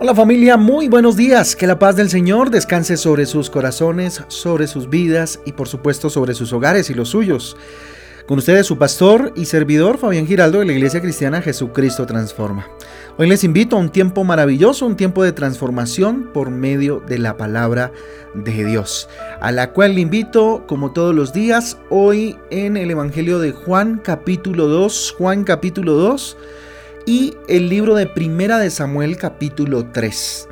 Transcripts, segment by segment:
Hola familia, muy buenos días. Que la paz del Señor descanse sobre sus corazones, sobre sus vidas y por supuesto sobre sus hogares y los suyos. Con ustedes su pastor y servidor Fabián Giraldo de la Iglesia Cristiana Jesucristo Transforma. Hoy les invito a un tiempo maravilloso, un tiempo de transformación por medio de la palabra de Dios, a la cual le invito como todos los días hoy en el Evangelio de Juan capítulo 2, Juan capítulo 2 y el libro de Primera de Samuel capítulo 3.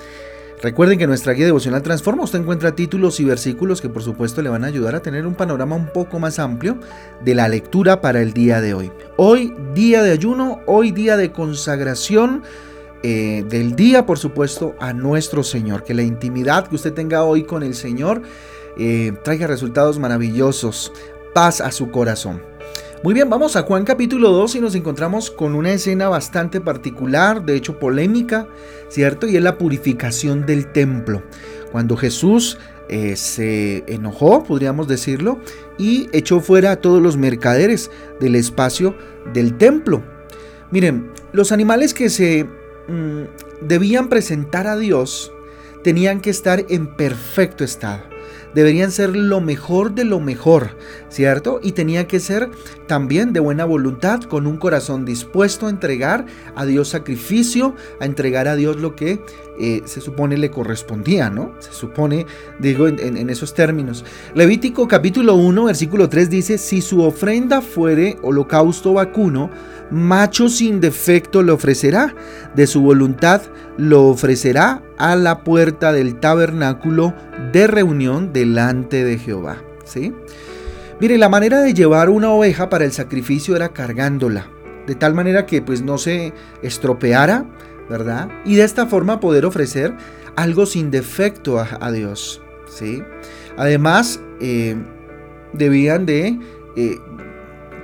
Recuerden que nuestra guía devocional Transforma usted encuentra títulos y versículos que por supuesto le van a ayudar a tener un panorama un poco más amplio de la lectura para el día de hoy. Hoy día de ayuno, hoy día de consagración eh, del día por supuesto a nuestro Señor. Que la intimidad que usted tenga hoy con el Señor eh, traiga resultados maravillosos, paz a su corazón. Muy bien, vamos a Juan capítulo 2 y nos encontramos con una escena bastante particular, de hecho polémica, ¿cierto? Y es la purificación del templo. Cuando Jesús eh, se enojó, podríamos decirlo, y echó fuera a todos los mercaderes del espacio del templo. Miren, los animales que se mm, debían presentar a Dios tenían que estar en perfecto estado deberían ser lo mejor de lo mejor, ¿cierto? Y tenía que ser también de buena voluntad, con un corazón dispuesto a entregar a Dios sacrificio, a entregar a Dios lo que eh, se supone le correspondía, ¿no? Se supone, digo en, esos términos. Levítico capítulo 1, versículo 3 dice, si su ofrenda fuere holocausto vacuno, macho sin defecto le ofrecerá, de su voluntad lo ofrecerá a la puerta del tabernáculo de reunión delante de Jehová. ¿sí? Mire, la manera de llevar una oveja para el sacrificio era cargándola, de tal manera que pues no se estropeara, ¿verdad? Y de esta forma poder ofrecer algo sin defecto a, Dios, ¿sí? Además, eh, debían de eh,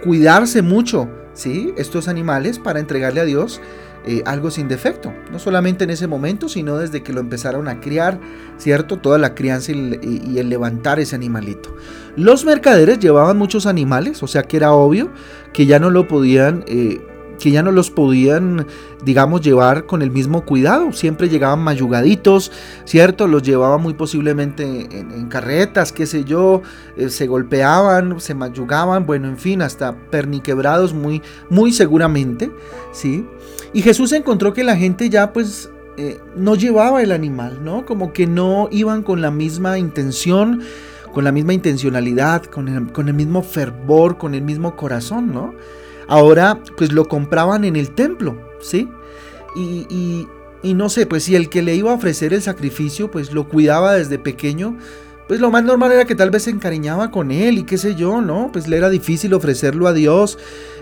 cuidarse mucho, ¿sí? Estos animales para entregarle a Dios eh, algo sin defecto. No solamente en ese momento, sino desde que lo empezaron a criar, ¿cierto? Toda la crianza y, el levantar ese animalito. Los mercaderes llevaban muchos animales, o sea que era obvio que ya no lo podían... Eh, que ya no los podían, digamos, llevar con el mismo cuidado. Siempre llegaban mayugaditos, ¿cierto? Los llevaban muy posiblemente en, carretas, qué sé yo, eh, se golpeaban, se mayugaban, bueno, en fin, hasta perniquebrados muy, muy seguramente, ¿sí? Y Jesús encontró que la gente ya pues eh, no llevaba el animal, ¿no? Como que no iban con la misma intención, con la misma intencionalidad, con el, mismo fervor, con el mismo corazón, ¿no? ahora pues lo compraban en el templo, ¿sí? Y, y, no sé, pues si el que le iba a ofrecer el sacrificio pues lo cuidaba desde pequeño, pues lo más normal era que tal vez se encariñaba con él y qué sé yo, ¿no? Pues le era difícil ofrecerlo a Dios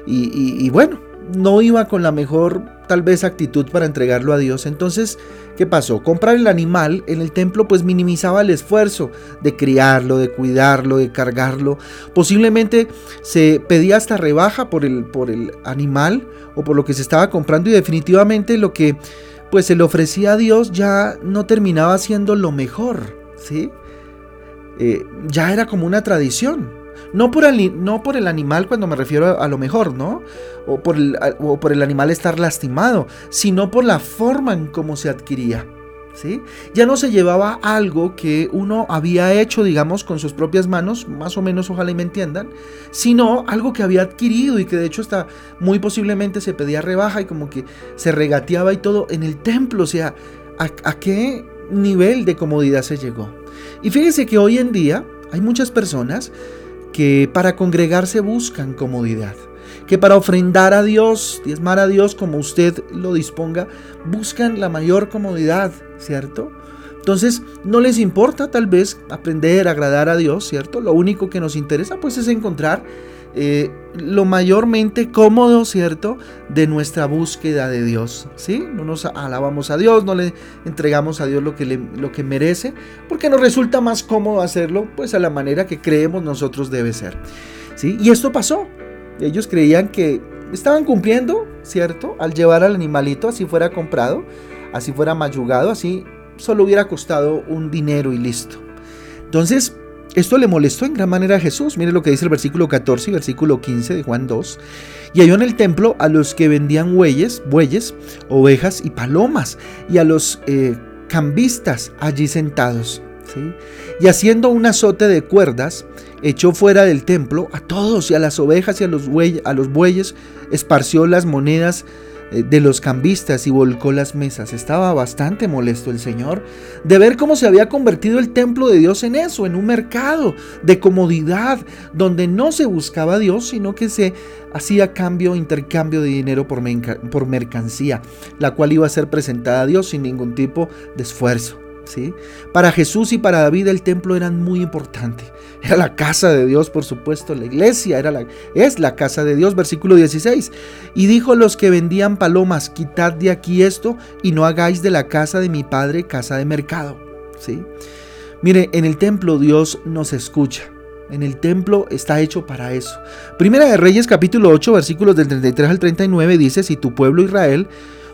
y, y bueno, no iba con la mejor tal vez actitud para entregarlo a Dios. Entonces, ¿qué pasó? Comprar el animal en el templo pues minimizaba el esfuerzo de criarlo, de cuidarlo, de cargarlo. Posiblemente se pedía hasta rebaja por el, por el animal o por lo que se estaba comprando y definitivamente lo que pues se le ofrecía a Dios ya no terminaba siendo lo mejor, ¿sí? Eh, ya era como una tradición. No por, el, no por el animal cuando me refiero a, lo mejor, ¿no? O por, el, o por el animal estar lastimado, sino por la forma en cómo se adquiría. ¿Sí? Ya no se llevaba algo que uno había hecho, digamos, con sus propias manos, más o menos, ojalá y me entiendan, sino algo que había adquirido y que de hecho está muy posiblemente se pedía rebaja y como que se regateaba y todo en el templo, o sea, ¿a, a qué nivel de comodidad se llegó? Y fíjense que hoy en día hay muchas personas que para congregarse buscan comodidad, que para ofrendar a Dios, diezmar a Dios como usted lo disponga, buscan la mayor comodidad, ¿cierto? Entonces, no les importa tal vez aprender a agradar a Dios, ¿cierto? Lo único que nos interesa pues es encontrar eh, lo mayormente cómodo, ¿cierto? De nuestra búsqueda de Dios, ¿sí? No nos alabamos a Dios, no le entregamos a Dios lo que, lo que merece, porque nos resulta más cómodo hacerlo, pues a la manera que creemos nosotros debe ser, ¿sí? Y esto pasó. Ellos creían que estaban cumpliendo, ¿cierto? Al llevar al animalito, así fuera comprado, así fuera mayugado, así solo hubiera costado un dinero y listo. Entonces, esto le molestó en gran manera a Jesús. Mire lo que dice el versículo 14 y versículo 15 de Juan 2. Y halló en el templo a los que vendían bueyes, bueyes, ovejas y palomas, y a los eh, cambistas allí sentados. Y haciendo un azote de cuerdas, echó fuera del templo a todos y a las ovejas y a los, a los bueyes, esparció las monedas de los cambistas y volcó las mesas. Estaba bastante molesto el Señor de ver cómo se había convertido el templo de Dios en eso, en un mercado de comodidad, donde no se buscaba a Dios, sino que se hacía cambio, intercambio de dinero por, por mercancía, la cual iba a ser presentada a Dios sin ningún tipo de esfuerzo. Para Jesús y para David el templo era muy importante. Era la casa de Dios, por supuesto, la iglesia era la, es la casa de Dios, versículo 16. Y dijo los que vendían palomas, quitad de aquí esto y no hagáis de la casa de mi padre casa de mercado. ¿sí? Mire, en el templo Dios nos escucha. En el templo está hecho para eso. Primera de Reyes capítulo 8 versículos del 33 al 39 dice, si tu pueblo Israel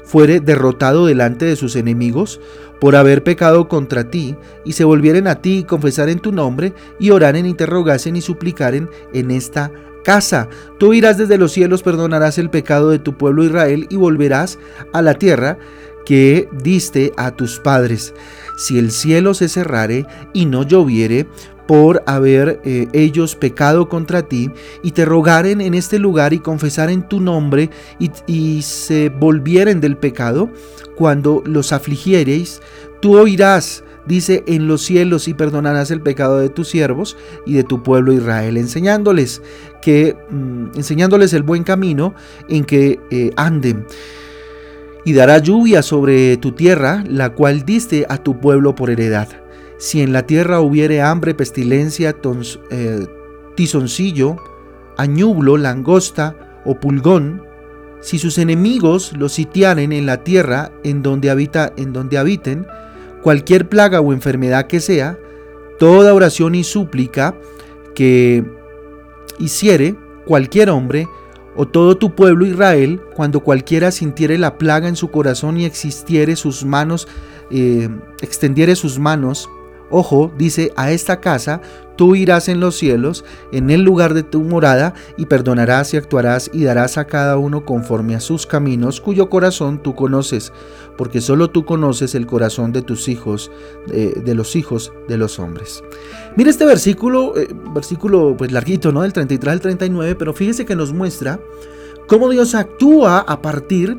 fuere derrotado delante de sus enemigos por haber pecado contra ti, y se volvieren a ti y confesaren tu nombre, y oraren, interrogasen y suplicaren en esta casa. Tú irás desde los cielos, perdonarás el pecado de tu pueblo Israel, y volverás a la tierra que diste a tus padres. Si el cielo se cerrare y no lloviere, por haber eh, ellos pecado contra ti, y te rogaren en este lugar y confesaren tu nombre, y, se volvieren del pecado, cuando los afligiereis, tú oirás, dice, en los cielos y perdonarás el pecado de tus siervos y de tu pueblo Israel, enseñándoles que, mm, enseñándoles el buen camino en que eh, anden y dará lluvia sobre tu tierra, la cual diste a tu pueblo por heredad. Si en la tierra hubiere hambre, pestilencia, eh, tizoncillo, añublo, langosta o pulgón, si sus enemigos los sitiaren en la tierra en donde, habita, en donde habiten, cualquier plaga o enfermedad que sea, toda oración y súplica que hiciere cualquier hombre o todo tu pueblo Israel, cuando cualquiera sintiere la plaga en su corazón y existiere sus manos, eh, extendiere sus manos Ojo, dice, a esta casa tú irás en los cielos, en el lugar de tu morada, y perdonarás y actuarás y darás a cada uno conforme a sus caminos, cuyo corazón tú conoces, porque solo tú conoces el corazón de tus hijos, de, los hijos de los hombres. Mira este versículo, eh, versículo pues larguito, ¿no? Del 33 al 39, pero fíjese que nos muestra cómo Dios actúa a partir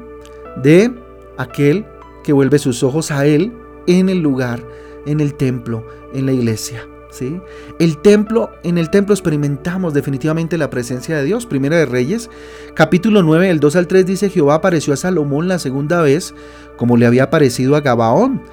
de aquel que vuelve sus ojos a Él en el lugar en el templo, en la iglesia. ¿sí? El templo, en el templo experimentamos definitivamente la presencia de Dios. Primera de Reyes, capítulo 9, el 2 al 3 dice, Jehová apareció a Salomón la segunda vez, como le había aparecido a Gabaón.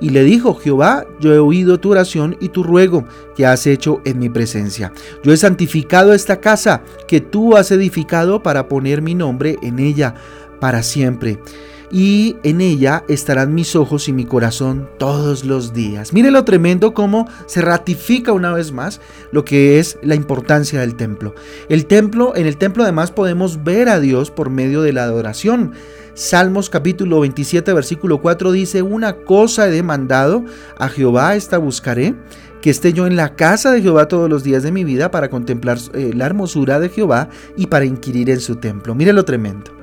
Y le dijo, Jehová, yo he oído tu oración y tu ruego que has hecho en mi presencia. Yo he santificado esta casa que tú has edificado para poner mi nombre en ella para siempre y en ella estarán mis ojos y mi corazón todos los días. Mire lo tremendo cómo se ratifica una vez más lo que es la importancia del templo. El templo, en el templo además podemos ver a Dios por medio de la adoración. Salmos capítulo 27 versículo 4 dice, una cosa he demandado, a Jehová esta buscaré, que esté yo en la casa de Jehová todos los días de mi vida para contemplar eh, la hermosura de Jehová y para inquirir en su templo. Mire lo tremendo.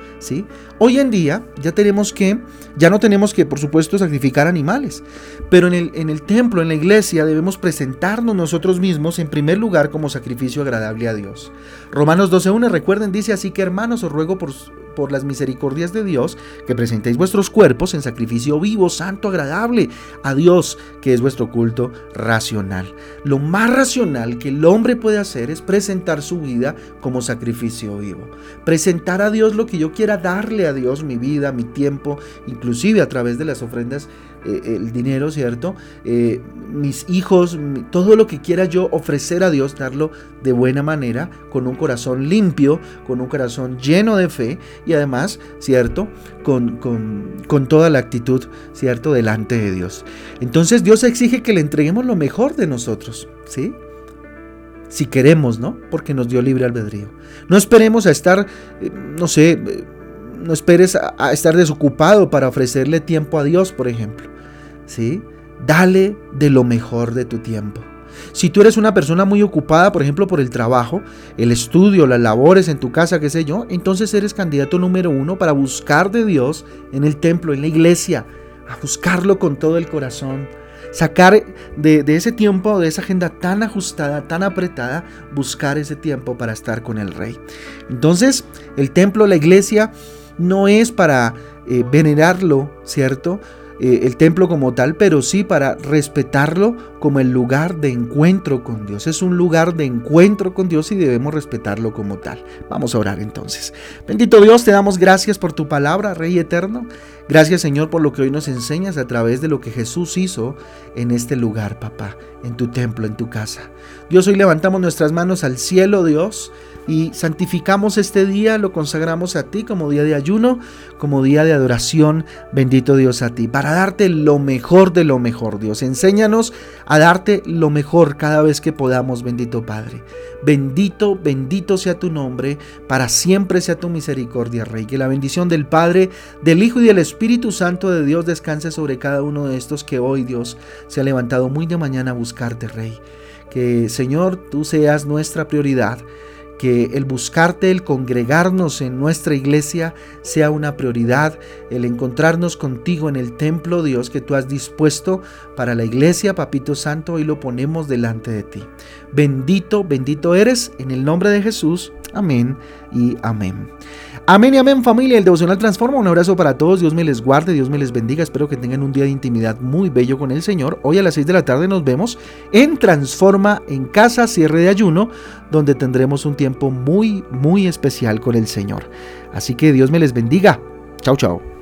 Hoy en día ya tenemos que, ya no tenemos que, por supuesto, sacrificar animales, pero en el, en el templo, en la iglesia, debemos presentarnos nosotros mismos en primer lugar como sacrificio agradable a Dios. Romanos 12.1, recuerden, dice así que hermanos, os ruego por por las misericordias de Dios, que presentéis vuestros cuerpos en sacrificio vivo, santo, agradable a Dios, que es vuestro culto racional. Lo más racional que el hombre puede hacer es presentar su vida como sacrificio vivo. Presentar a Dios lo que yo quiera darle a Dios, mi vida, mi tiempo, inclusive a través de las ofrendas eh, el dinero, ¿cierto? Eh, mis hijos, todo lo que quiera yo ofrecer a Dios, darlo de buena manera, con un corazón limpio, con un corazón lleno de fe y además, ¿cierto? Con, con, toda la actitud, ¿cierto? Delante de Dios. Entonces Dios exige que le entreguemos lo mejor de nosotros, ¿sí? Si queremos, ¿no? Porque nos dio libre albedrío. No esperemos a estar, eh, no sé, no esperes a, estar desocupado para ofrecerle tiempo a Dios, por ejemplo. ¿Sí? Dale de lo mejor de tu tiempo. Si tú eres una persona muy ocupada, por ejemplo, por el trabajo, el estudio, las labores en tu casa, qué sé yo, entonces eres candidato número uno para buscar de Dios en el templo, en la iglesia, a buscarlo con todo el corazón. Sacar de, ese tiempo, de esa agenda tan ajustada, tan apretada, buscar ese tiempo para estar con el rey. Entonces, el templo, la iglesia, no es para eh, venerarlo, ¿cierto? Eh, el templo como tal, pero sí para respetarlo como el lugar de encuentro con Dios. Es un lugar de encuentro con Dios y debemos respetarlo como tal. Vamos a orar entonces. Bendito Dios, te damos gracias por tu palabra, Rey eterno. Gracias Señor por lo que hoy nos enseñas a través de lo que Jesús hizo en este lugar, papá, en tu templo, en tu casa. Dios, hoy levantamos nuestras manos al cielo, Dios y santificamos este día, lo consagramos a ti como día de ayuno, como día de adoración, bendito Dios a ti, para darte lo mejor de lo mejor, Dios. Enséñanos a darte lo mejor cada vez que podamos, bendito Padre. Bendito, bendito sea tu nombre, para siempre sea tu misericordia, Rey. Que la bendición del Padre, del Hijo y del Espíritu Santo de Dios descanse sobre cada uno de estos que hoy, Dios, se ha levantado muy de mañana a buscarte, Rey. Que, Señor, tú seas nuestra prioridad que el buscarte, el congregarnos en nuestra iglesia sea una prioridad, el encontrarnos contigo en el templo, Dios, que tú has dispuesto para la iglesia, Papito Santo, y lo ponemos delante de ti. Bendito, bendito eres, en el nombre de Jesús. Amén y amén. Amén y amén familia, el devocional transforma. Un abrazo para todos, Dios me les guarde, Dios me les bendiga. Espero que tengan un día de intimidad muy bello con el Señor. Hoy a las 6 de la tarde nos vemos en Transforma en casa, cierre de ayuno, donde tendremos un tiempo muy, muy especial con el Señor. Así que Dios me les bendiga. Chao, chao.